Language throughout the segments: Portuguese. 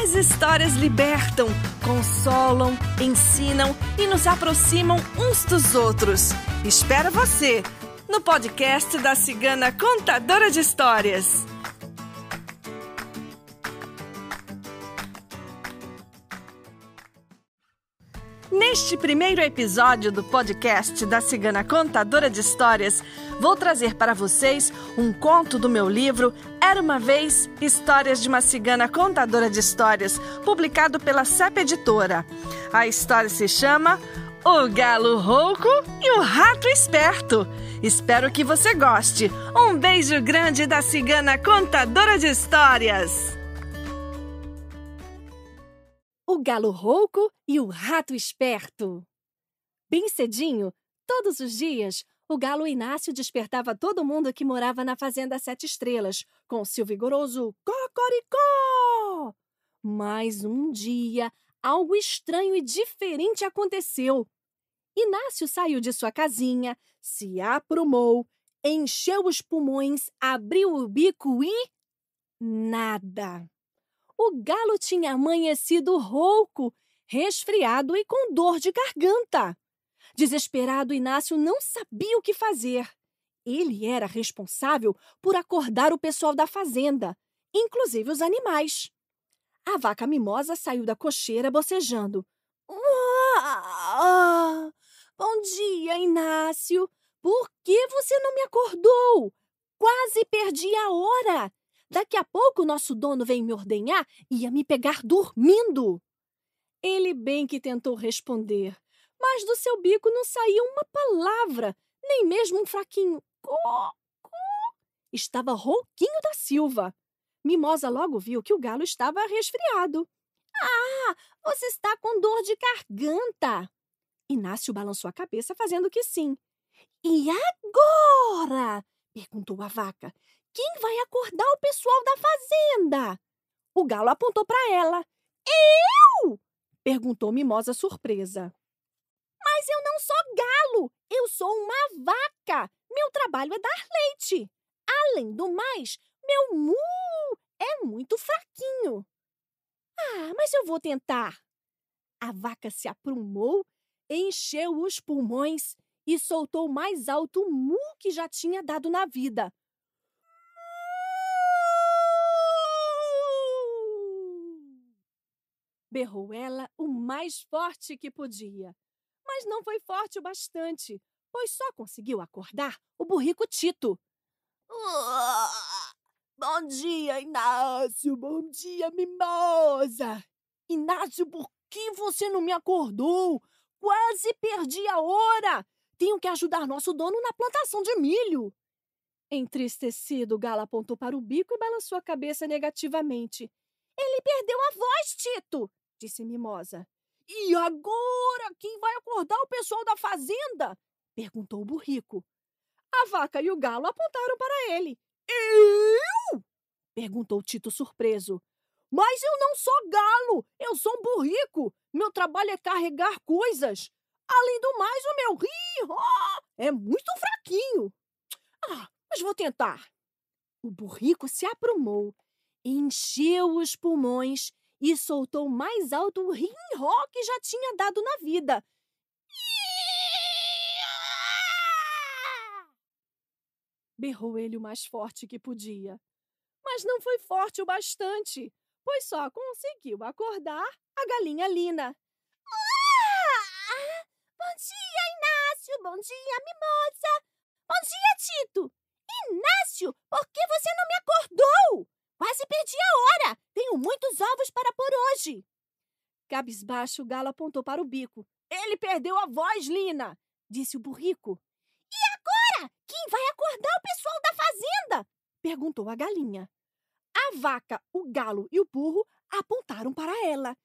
As histórias libertam, consolam, ensinam e nos aproximam uns dos outros. Espero você no podcast da Cigana Contadora de Histórias. Neste primeiro episódio do podcast da Cigana Contadora de Histórias, vou trazer para vocês um conto do meu livro Era uma Vez Histórias de uma Cigana Contadora de Histórias, publicado pela CEP Editora. A história se chama O Galo Rouco e o Rato Esperto. Espero que você goste. Um beijo grande da Cigana Contadora de Histórias! O galo rouco e o rato esperto. Bem cedinho, todos os dias, o galo Inácio despertava todo mundo que morava na fazenda Sete Estrelas, com seu vigoroso cocoricó. Mas um dia, algo estranho e diferente aconteceu. Inácio saiu de sua casinha, se aprumou, encheu os pulmões, abriu o bico e. nada o galo tinha amanhecido rouco, resfriado e com dor de garganta. Desesperado, Inácio não sabia o que fazer. Ele era responsável por acordar o pessoal da fazenda, inclusive os animais. A vaca mimosa saiu da cocheira bocejando. Bom dia, Inácio. Por que você não me acordou? Quase perdi a hora. Daqui a pouco nosso dono vem me ordenhar e ia me pegar dormindo. Ele bem que tentou responder, mas do seu bico não saía uma palavra, nem mesmo um fraquinho có, có. Estava rouquinho da Silva. Mimosa logo viu que o galo estava resfriado. Ah, você está com dor de garganta. Inácio balançou a cabeça, fazendo que sim. E agora? perguntou a vaca. Quem vai acordar o pessoal da fazenda? O galo apontou para ela. Eu? perguntou Mimosa surpresa. Mas eu não sou galo, eu sou uma vaca. Meu trabalho é dar leite. Além do mais, meu mu é muito fraquinho. Ah, mas eu vou tentar. A vaca se aprumou, encheu os pulmões e soltou mais alto mu que já tinha dado na vida. Berrou ela o mais forte que podia. Mas não foi forte o bastante, pois só conseguiu acordar o burrico Tito. bom dia, Inácio. Bom dia, Mimosa. Inácio, por que você não me acordou? Quase perdi a hora. Tenho que ajudar nosso dono na plantação de milho. Entristecido, o galo apontou para o bico e balançou a cabeça negativamente. Ele perdeu a voz, Tito disse Mimosa. E agora quem vai acordar o pessoal da fazenda? perguntou o burrico. A vaca e o galo apontaram para ele. Eu? perguntou Tito surpreso. Mas eu não sou galo, eu sou um burrico. Meu trabalho é carregar coisas. Além do mais, o meu rio é muito fraquinho. Ah, mas vou tentar. O burrico se aprumou, encheu os pulmões e soltou mais alto o rim-ró que já tinha dado na vida. Berrou ele o mais forte que podia. Mas não foi forte o bastante, pois só conseguiu acordar a galinha Lina. Bom dia, Inácio! Bom dia, Mimosa! Bom dia, Tito! Inácio, por que você não me acordou? Quase perdi a hora! Tenho muitos ovos para pôr hoje! Cabisbaixo, o galo apontou para o bico. Ele perdeu a voz, Lina! Disse o burrico. E agora? Quem vai acordar o pessoal da fazenda? Perguntou a galinha. A vaca, o galo e o burro apontaram para ela.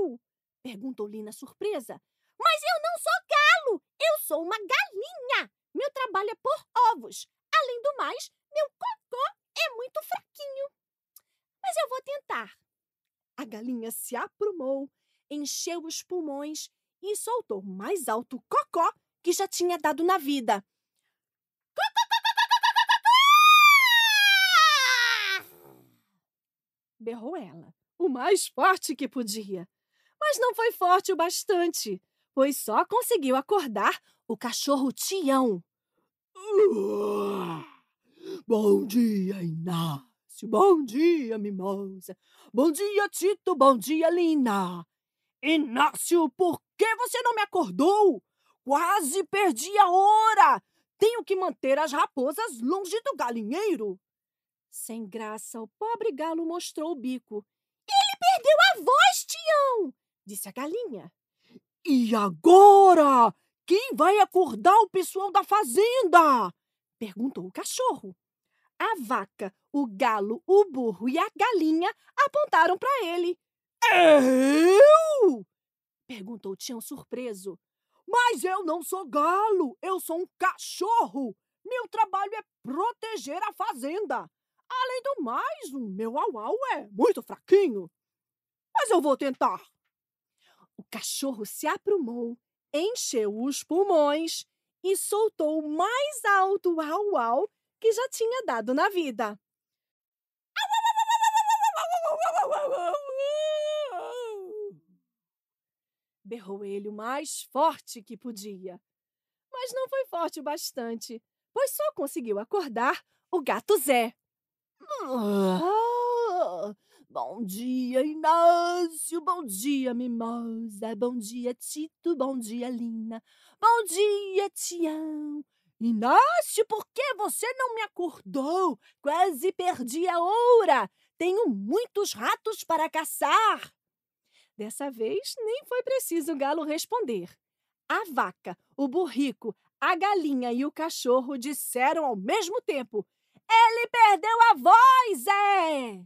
Eu! Perguntou Lina surpresa. Mas eu não sou galo, eu sou uma galinha. Meu trabalho é por ovos. Além do mais, meu cocô é muito fraquinho. Mas eu vou tentar. A galinha se aprumou, encheu os pulmões e soltou mais alto cocó que já tinha dado na vida. Berrou ela, o mais forte que podia. Mas não foi forte o bastante, pois só conseguiu acordar o cachorro Tião. Bom dia, Bom dia, Mimosa. Bom dia, Tito. Bom dia, Lina. Inácio, por que você não me acordou? Quase perdi a hora. Tenho que manter as raposas longe do galinheiro. Sem graça, o pobre galo mostrou o bico. Ele perdeu a voz, Tião, disse a galinha. E agora? Quem vai acordar o pessoal da fazenda? perguntou o cachorro. A vaca, o galo, o burro e a galinha apontaram para ele. Eu? perguntou Tião surpreso. Mas eu não sou galo, eu sou um cachorro. Meu trabalho é proteger a fazenda. Além do mais, o meu au-au é muito fraquinho. Mas eu vou tentar. O cachorro se aprumou, encheu os pulmões e soltou o mais alto au-au que já tinha dado na vida. Berrou ele o mais forte que podia. Mas não foi forte o bastante, pois só conseguiu acordar o gato Zé. Ah, bom dia, Inácio. Bom dia, Mimosa. Bom dia, Tito. Bom dia, Lina. Bom dia, Tião. Inácio, por que você não me acordou? Quase perdi a hora. Tenho muitos ratos para caçar. Dessa vez, nem foi preciso o galo responder. A vaca, o burrico, a galinha e o cachorro disseram ao mesmo tempo: Ele perdeu a voz, é!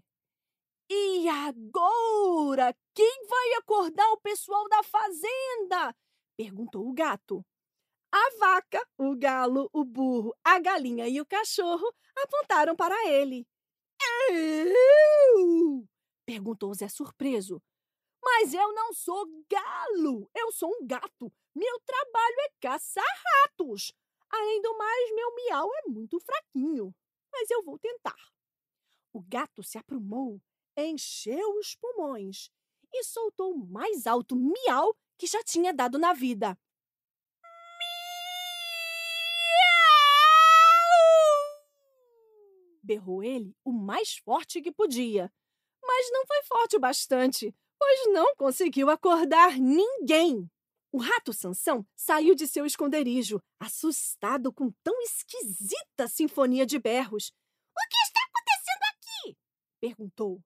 E agora, quem vai acordar o pessoal da fazenda? perguntou o gato. A vaca, o galo, o burro, a galinha e o cachorro apontaram para ele. Perguntou Zé surpreso. Mas eu não sou galo, eu sou um gato. Meu trabalho é caçar ratos. Além do mais, meu miau é muito fraquinho. Mas eu vou tentar. O gato se aprumou, encheu os pulmões e soltou o mais alto miau que já tinha dado na vida. Berrou ele o mais forte que podia. Mas não foi forte o bastante pois não conseguiu acordar ninguém. O rato Sansão saiu de seu esconderijo, assustado com tão esquisita sinfonia de berros. O que está acontecendo aqui? perguntou.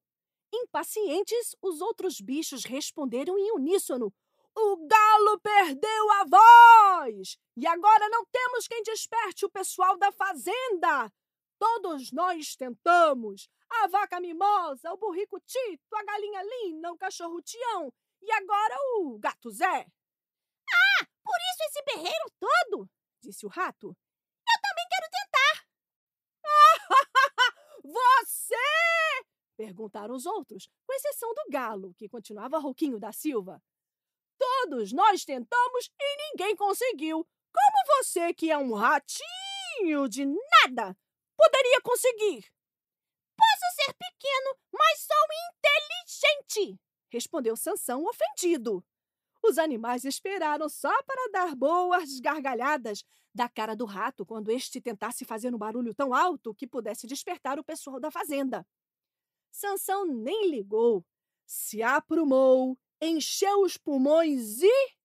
Impacientes, os outros bichos responderam em uníssono. O galo perdeu a voz! E agora não temos quem desperte o pessoal da fazenda! Todos nós tentamos. A vaca mimosa, o burrico Tito, a galinha Lina, o cachorro Tião e agora o gato Zé. Ah, por isso esse berreiro todo? Disse o rato. Eu também quero tentar. Você? Perguntaram os outros, com exceção do galo, que continuava rouquinho da Silva. Todos nós tentamos e ninguém conseguiu. Como você, que é um ratinho de nada, poderia conseguir? Posso ser pequeno, mas sou inteligente, respondeu Sansão ofendido. Os animais esperaram só para dar boas gargalhadas da cara do rato quando este tentasse fazer um barulho tão alto que pudesse despertar o pessoal da fazenda. Sansão nem ligou, se aprumou, encheu os pulmões e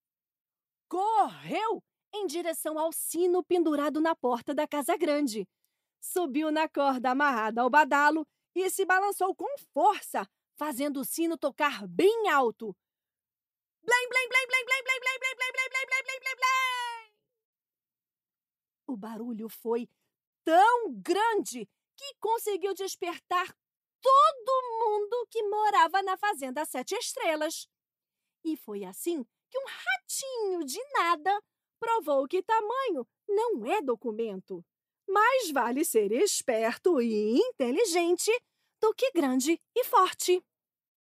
correu em direção ao sino pendurado na porta da casa grande subiu na corda amarrada ao badalo e se balançou com força, fazendo o sino tocar bem alto. Blém, blém, blém, blém, blém, blém, blém, blém, blém, blém, blém, blém, blém, blém. O barulho foi tão grande que conseguiu despertar todo mundo que morava na Fazenda Sete Estrelas. E foi assim que um ratinho de nada provou que tamanho não é documento. Mais vale ser esperto e inteligente do que grande e forte.